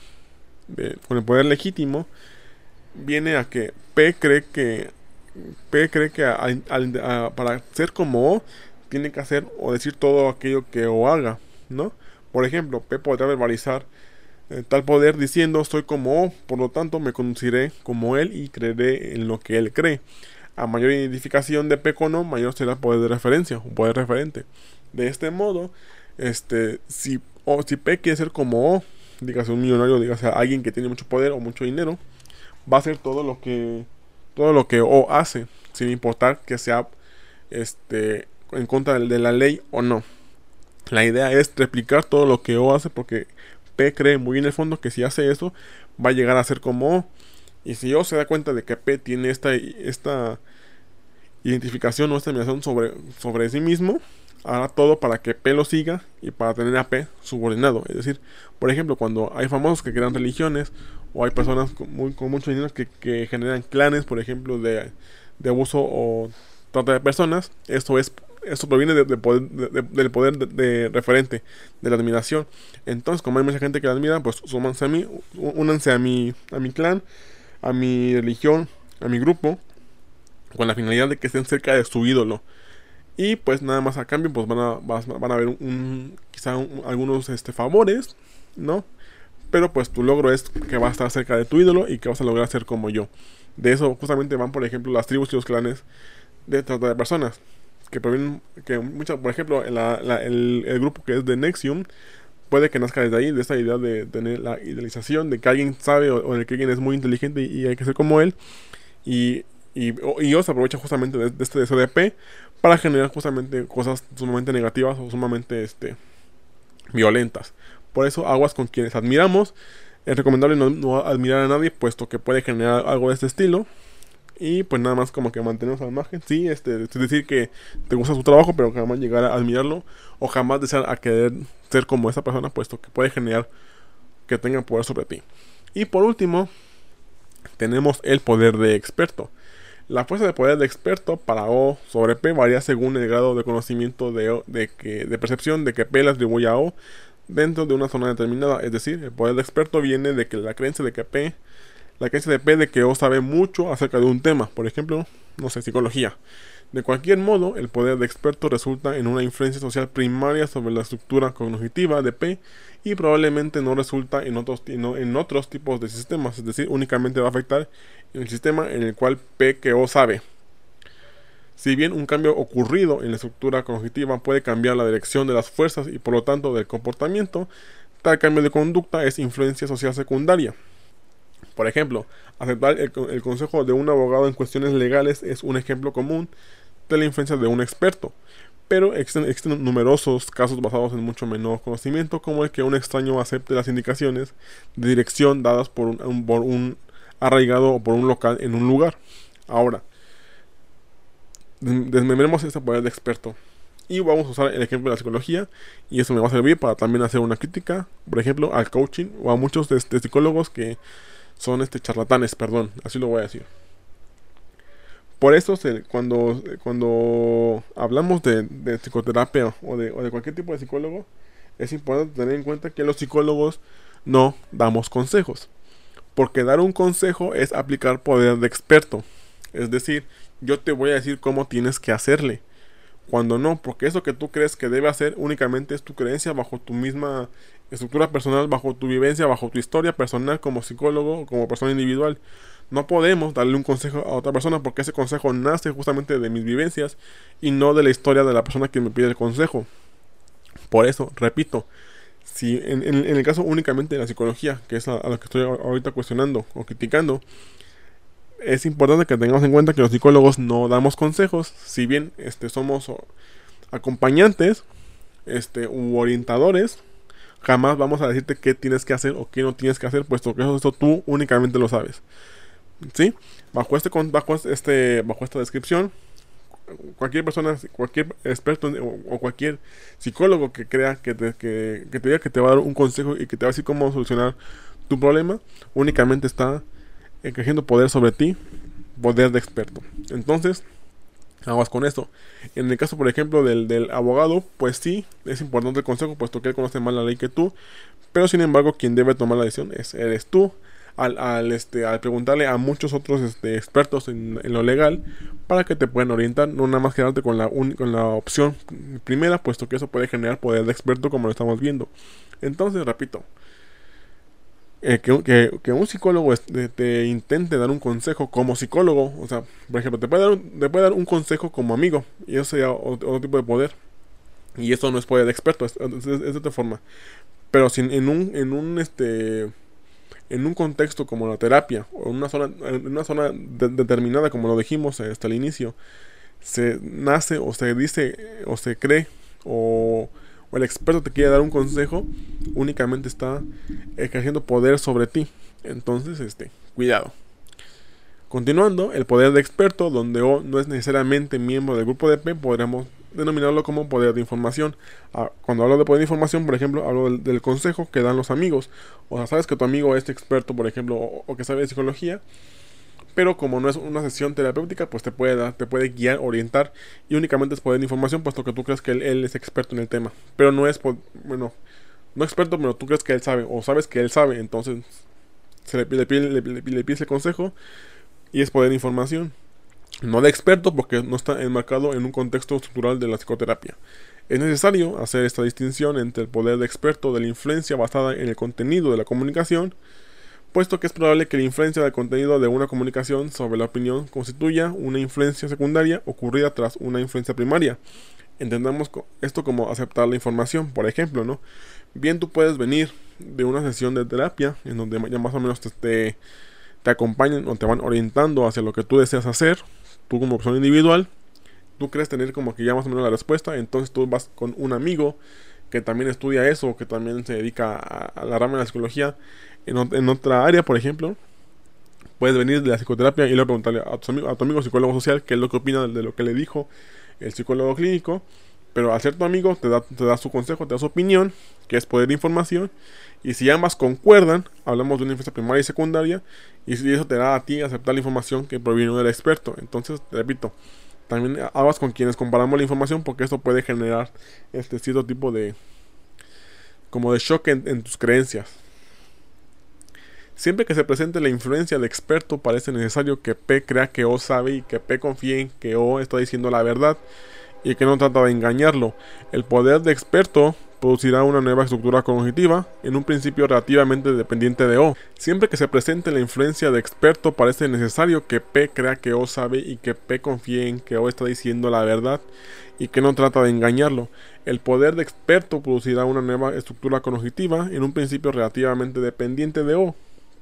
Speaker 1: con el poder legítimo, viene a que P cree que P cree que para ser como O tiene que hacer o decir todo aquello que O haga, ¿no? Por ejemplo, P podrá verbalizar tal poder diciendo soy como O, por lo tanto me conduciré como él y creeré en lo que él cree. A mayor identificación de P con O, mayor será el poder de referencia, un poder referente. De este modo, este, si O si P quiere ser como O, dígase un millonario, dígase alguien que tiene mucho poder o mucho dinero, va a hacer todo lo que todo lo que O hace, sin importar que sea este en contra de la ley o no. La idea es replicar todo lo que O hace porque P cree muy en el fondo que si hace eso va a llegar a ser como O. Y si O se da cuenta de que P tiene esta, esta identificación o esta admiración sobre, sobre sí mismo, hará todo para que P lo siga y para tener a P subordinado. Es decir, por ejemplo, cuando hay famosos que crean religiones o hay personas con, muy, con mucho dinero que, generan clanes, por ejemplo, de, de abuso o trata de personas, esto es esto proviene de, del poder de, referente, de la admiración. Entonces, como hay mucha gente que la admira, pues súmanse a mí, únanse a mi, a mi clan, a mi religión, a mi grupo, con la finalidad de que estén cerca de su ídolo. Y pues nada más a cambio, pues van a, van a ver un, quizá algunos este, favores, ¿no? Pero pues tu logro es que vas a estar cerca de tu ídolo y que vas a lograr ser como yo. De eso justamente van, por ejemplo, las tribus y los clanes de trata de personas que provienen, que muchas, por ejemplo, el, grupo que es de Nexium, puede que nazca desde ahí, de esta idea de tener la idealización, de que alguien sabe o, de que alguien es muy inteligente y, hay que ser como él. Y, y, se aprovecha justamente de, este deseo de P para generar justamente cosas sumamente negativas o sumamente este, violentas. Por eso, aguas con quienes admiramos. Es recomendable no admirar a nadie, puesto que puede generar algo de este estilo. Y pues nada más como que mantenernos al margen. Sí, este, es decir que te gusta su trabajo, pero jamás llegar a admirarlo o jamás desear a querer ser como esa persona, puesto que puede generar que tenga poder sobre ti. Y por último, tenemos el poder de experto. La fuerza de poder de experto para O sobre P varía según el grado de conocimiento de, de, que, de percepción de que P le atribuye a O dentro de una zona determinada. Es decir, el poder de experto viene de que la creencia de que P la creencia depende de que O sabe mucho acerca de un tema, por ejemplo, no sé, psicología. De cualquier modo, el poder de experto resulta en una influencia social primaria sobre la estructura cognitiva de P y probablemente no resulta en otros, en otros tipos de sistemas, es decir, únicamente va a afectar en el sistema en el cual P que O sabe. Si bien un cambio ocurrido en la estructura cognitiva puede cambiar la dirección de las fuerzas y por lo tanto del comportamiento, tal cambio de conducta es influencia social secundaria. Por ejemplo, aceptar el, consejo de un abogado en cuestiones legales es un ejemplo común de la influencia de un experto, pero existen, numerosos casos basados en mucho menor conocimiento, como el que un extraño acepte las indicaciones de dirección dadas por un, arraigado o por un local en un lugar. Ahora, desmembremos este poder de experto. Y vamos a usar el ejemplo de la psicología. Y eso me va a servir para también hacer una crítica, por ejemplo, al coaching o a muchos de, psicólogos que son este charlatanes, perdón, así lo voy a decir. Por eso cuando, cuando hablamos de, psicoterapia o de, o de cualquier tipo de psicólogo, es importante tener en cuenta que los psicólogos no damos consejos. Porque dar un consejo es aplicar poder de experto. Es decir, yo te voy a decir cómo tienes que hacerle. Cuando no, porque eso que tú crees que debe hacer únicamente es tu creencia bajo tu misma estructura personal, bajo tu vivencia, bajo tu historia personal como psicólogo, como persona individual. No podemos darle un consejo a otra persona porque ese consejo nace justamente de mis vivencias y no de la historia de la persona que me pide el consejo. Por eso, repito, si en, el caso únicamente de la psicología, que es a, lo que estoy ahorita cuestionando o criticando, es importante que tengamos en cuenta que los psicólogos no damos consejos, si bien este, somos acompañantes este, u orientadores, jamás vamos a decirte qué tienes que hacer o qué no tienes que hacer, puesto que eso, tú únicamente lo sabes. ¿Sí? Bajo, este, bajo, este, bajo esta descripción, cualquier persona, cualquier experto o, cualquier psicólogo que crea que te, que, que te diga que te va a dar un consejo y que te va a decir cómo solucionar tu problema, únicamente está ejerciendo poder sobre ti, poder de experto. Entonces, aguas con esto. En el caso, por ejemplo, del, del, abogado, pues sí, es importante el consejo, puesto que él conoce más la ley que tú. Pero sin embargo, quien debe tomar la decisión es, eres tú. Al, al, este, al preguntarle a muchos otros este, expertos en, lo legal para que te puedan orientar, no nada más quedarte con la, con la opción primera, puesto que eso puede generar poder de experto como lo estamos viendo. Entonces, repito, eh, que, un psicólogo te, intente dar un consejo como psicólogo, o sea, por ejemplo, te puede dar, te puede dar un consejo como amigo, y eso sería otro, tipo de poder. Y eso no es poder de experto, es, de otra forma. Pero si en un, en un este en un contexto como la terapia o en una zona, en una zona determinada como lo dijimos hasta el inicio, se nace o se dice o se cree o, el experto te quiere dar un consejo, únicamente está ejerciendo poder sobre ti. Entonces, este, cuidado. Continuando, el poder de experto, donde O no es necesariamente miembro del grupo de P, podríamos denominarlo como poder de información. Ah, cuando hablo de poder de información, por ejemplo, hablo del, consejo que dan los amigos. O sea, sabes que tu amigo es experto, por ejemplo, o, que sabe de psicología, pero como no es una sesión terapéutica, pues te puede dar, te puede guiar, orientar y únicamente es poder de información, puesto que tú crees que él, es experto en el tema. Pero no es, bueno, no experto, pero tú crees que él sabe, o sabes que él sabe, entonces se le, pide, le, le pides el consejo y es poder de información no de experto porque no está enmarcado en un contexto estructural de la psicoterapia. Es necesario hacer esta distinción entre el poder de experto de la influencia basada en el contenido de la comunicación, puesto que es probable que la influencia del contenido de una comunicación sobre la opinión constituya una influencia secundaria ocurrida tras una influencia primaria. Entendamos esto como aceptar la información, por ejemplo, ¿no? Bien tú puedes venir de una sesión de terapia en donde ya más o menos te, te, te acompañan o te van orientando hacia lo que tú deseas hacer, tú como persona individual, tú crees tener como que ya más o menos la respuesta, entonces tú vas con un amigo que también estudia eso, que también se dedica a, la rama de la psicología en, otra área, por ejemplo. Puedes venir de la psicoterapia y luego preguntarle a tu, amigo, a tu amigo psicólogo social qué es lo que opina de lo que le dijo el psicólogo clínico. Pero al ser tu amigo te da, te da su consejo, te da su opinión, que es poder de información. Y si ambas concuerdan, hablamos de una influencia primaria y secundaria, y si eso te da a ti aceptar la información que proviene del experto. Entonces, repito, también hablas con quienes comparamos la información porque esto puede generar este cierto tipo de como de shock en, tus creencias. Siempre que se presente la influencia del experto, parece necesario que P crea que O sabe y que P confíe en que O está diciendo la verdad y que no trata de engañarlo. El poder de experto producirá una nueva estructura cognitiva, en un principio relativamente dependiente de O. Siempre que se presente la influencia de experto, parece necesario que P crea que O sabe y que P confíe en que O está diciendo la verdad y que no trata de engañarlo. El poder de experto producirá una nueva estructura cognitiva, en un principio relativamente dependiente de O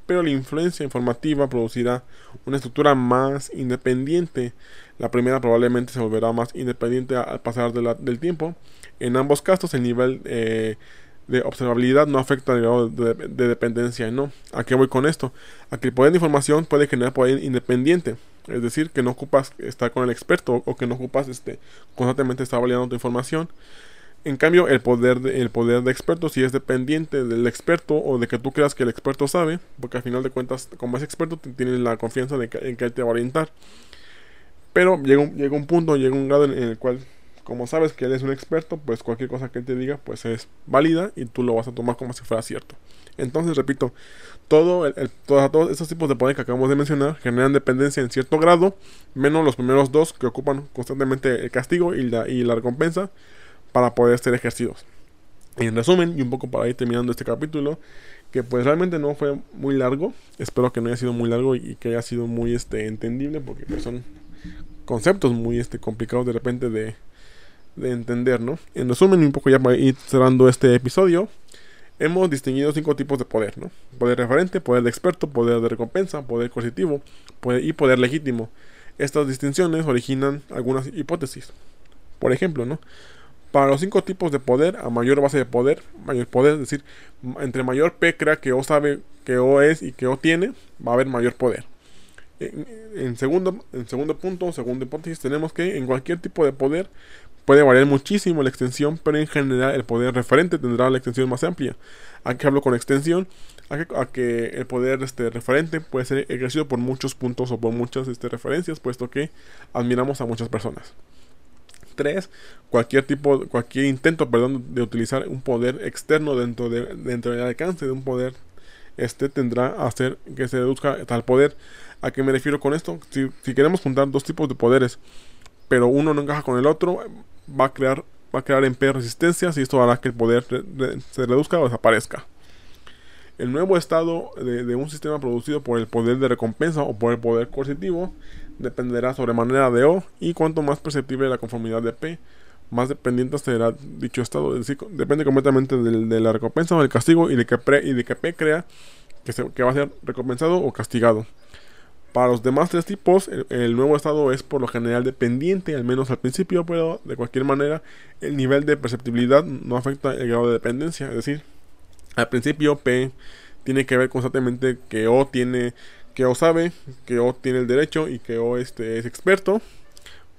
Speaker 1: pero la influencia informativa producirá una estructura más independiente. La primera probablemente se volverá más independiente al pasar del tiempo. En ambos casos el nivel eh, de observabilidad no afecta al grado de, dependencia. ¿no? ¿A qué voy con esto? A que el poder de información puede generar poder independiente. Es decir, que no ocupas estar con el experto o que no ocupas este, constantemente estar validando tu información. En cambio, el poder, de, el poder de experto si es dependiente del experto o de que tú creas que el experto sabe, porque al final de cuentas, como es experto, tienes la confianza de que, en que él te va a orientar. Pero llega un, llega un punto, llega un grado en, el cual, como sabes que él es un experto, pues cualquier cosa que él te diga, pues es válida y tú lo vas a tomar como si fuera cierto. Entonces, repito, todo el, todos estos tipos de poder que acabamos de mencionar generan dependencia en cierto grado, menos los primeros dos que ocupan constantemente el castigo y la, y la recompensa para poder ser ejercidos. En resumen, y un poco para ir terminando este capítulo, que pues realmente no fue muy largo, espero que no haya sido muy largo y que haya sido muy este, entendible, porque pues, son conceptos muy este, complicados de repente de, de entender, ¿no? En resumen, un poco ya para ir cerrando este episodio, hemos distinguido cinco tipos de poder, ¿no? Poder referente, poder de experto, poder de recompensa, poder coercitivo y poder legítimo. Estas distinciones originan algunas hipótesis. Por ejemplo, ¿no? Para los cinco tipos de poder, a mayor base de poder, mayor poder, es decir, entre mayor P crea que O sabe que O es y que O tiene, va a haber mayor poder. En, segundo, en segundo punto, segunda hipótesis, tenemos que en cualquier tipo de poder puede variar muchísimo la extensión, pero en general el poder referente tendrá la extensión más amplia. Aquí hablo con extensión, a que, el poder este, referente puede ser ejercido por muchos puntos o por muchas este, referencias, puesto que admiramos a muchas personas. 3. Cualquier tipo, cualquier intento, perdón, de utilizar un poder externo dentro, de, dentro del alcance de un poder, este tendrá a hacer que se reduzca tal poder. ¿A qué me refiero con esto? Si, queremos juntar dos tipos de poderes, pero uno no encaja con el otro, va a crear, va a crear P resistencias y esto hará que el poder se reduzca o desaparezca. El nuevo estado de, un sistema producido por el poder de recompensa o por el poder coercitivo dependerá sobremanera de O y cuanto más perceptible la conformidad de P, más dependiente será dicho estado. Es decir, depende completamente de la recompensa o del castigo y de que, y de que P crea que, se, que va a ser recompensado o castigado. Para los demás tres tipos, el, nuevo estado es por lo general dependiente, al menos al principio, pero de cualquier manera el nivel de perceptibilidad no afecta el grado de dependencia. Es decir, al principio P tiene que ver constantemente que O tiene, que O sabe, que O tiene el derecho y que O este, es experto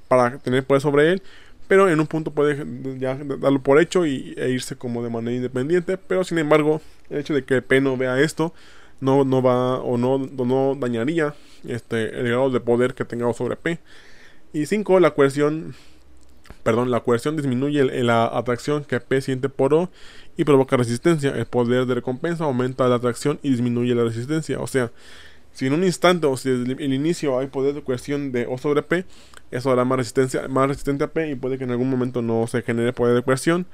Speaker 1: para tener poder sobre él. Pero en un punto puede ya darlo por hecho y, e irse como de manera independiente. Pero sin embargo, el hecho de que P no vea esto no, no va o no, no dañaría este, el grado de poder que tenga sobre P. Y 5. La coerción. Perdón, la coerción disminuye la atracción que P siente por O y provoca resistencia. El poder de recompensa aumenta la atracción y disminuye la resistencia. O sea, si en un instante o si desde el inicio hay poder de coerción de O sobre P, eso hará más resistencia, más resistente a P y puede que en algún momento no se genere poder de coerción.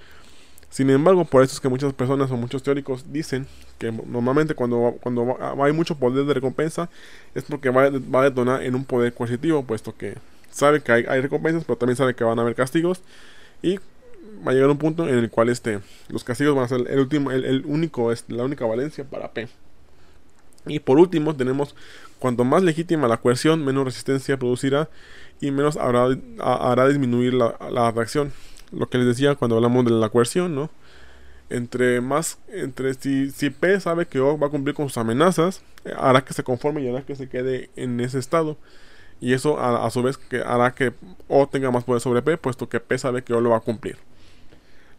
Speaker 1: Sin embargo, por eso es que muchas personas o muchos teóricos dicen que normalmente cuando, cuando hay mucho poder de recompensa es porque va, a detonar en un poder coercitivo, puesto que sabe que hay, recompensas, pero también sabe que van a haber castigos y va a llegar un punto en el cual este, los castigos van a ser el último, el, único, es la única valencia para P. Y por último tenemos cuanto más legítima la coerción, menos resistencia producirá y menos hará, hará disminuir la, atracción lo que les decía cuando hablamos de la coerción, ¿no? Entre más, entre si, si P sabe que O va a cumplir con sus amenazas, hará que se conforme y hará que se quede en ese estado. Y eso a, su vez que hará que O tenga más poder sobre P, puesto que P sabe que O lo va a cumplir.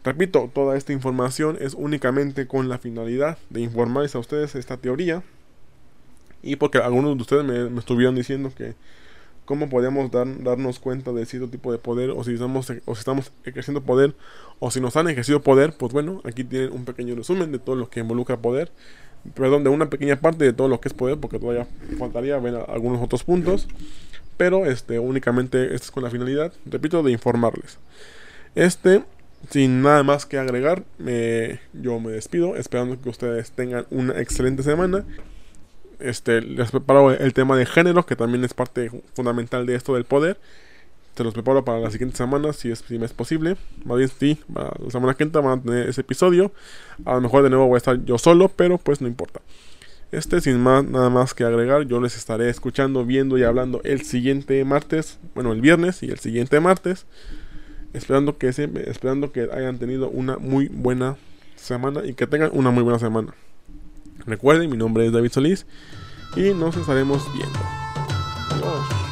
Speaker 1: Repito, toda esta información es únicamente con la finalidad de informarles a ustedes esta teoría. Y porque algunos de ustedes me estuvieron diciendo que cómo podemos darnos cuenta de cierto tipo de poder o si, estamos, o si estamos ejerciendo poder o si nos han ejercido poder, pues bueno, aquí tienen un pequeño resumen de todo lo que involucra poder, perdón, de una pequeña parte de todo lo que es poder, porque todavía faltaría ver algunos otros puntos, pero este únicamente esto es con la finalidad, repito, de informarles. Este, sin nada más que agregar, yo me despido, esperando que ustedes tengan una excelente semana este, les preparo el tema de género, que también es parte fundamental de esto del poder. Se los preparo para las siguientes semanas, si, es, si es posible. Más bien, sí, la semana que entra van a tener ese episodio. A lo mejor de nuevo voy a estar yo solo, pero pues no importa. Este, sin más, nada más que agregar, yo les estaré escuchando, viendo y hablando el siguiente martes, bueno, el viernes y el siguiente martes. Esperando que, esperando que hayan tenido una muy buena semana y que tengan una muy buena semana. Recuerden, mi nombre es David Solís y nos estaremos viendo. Adiós.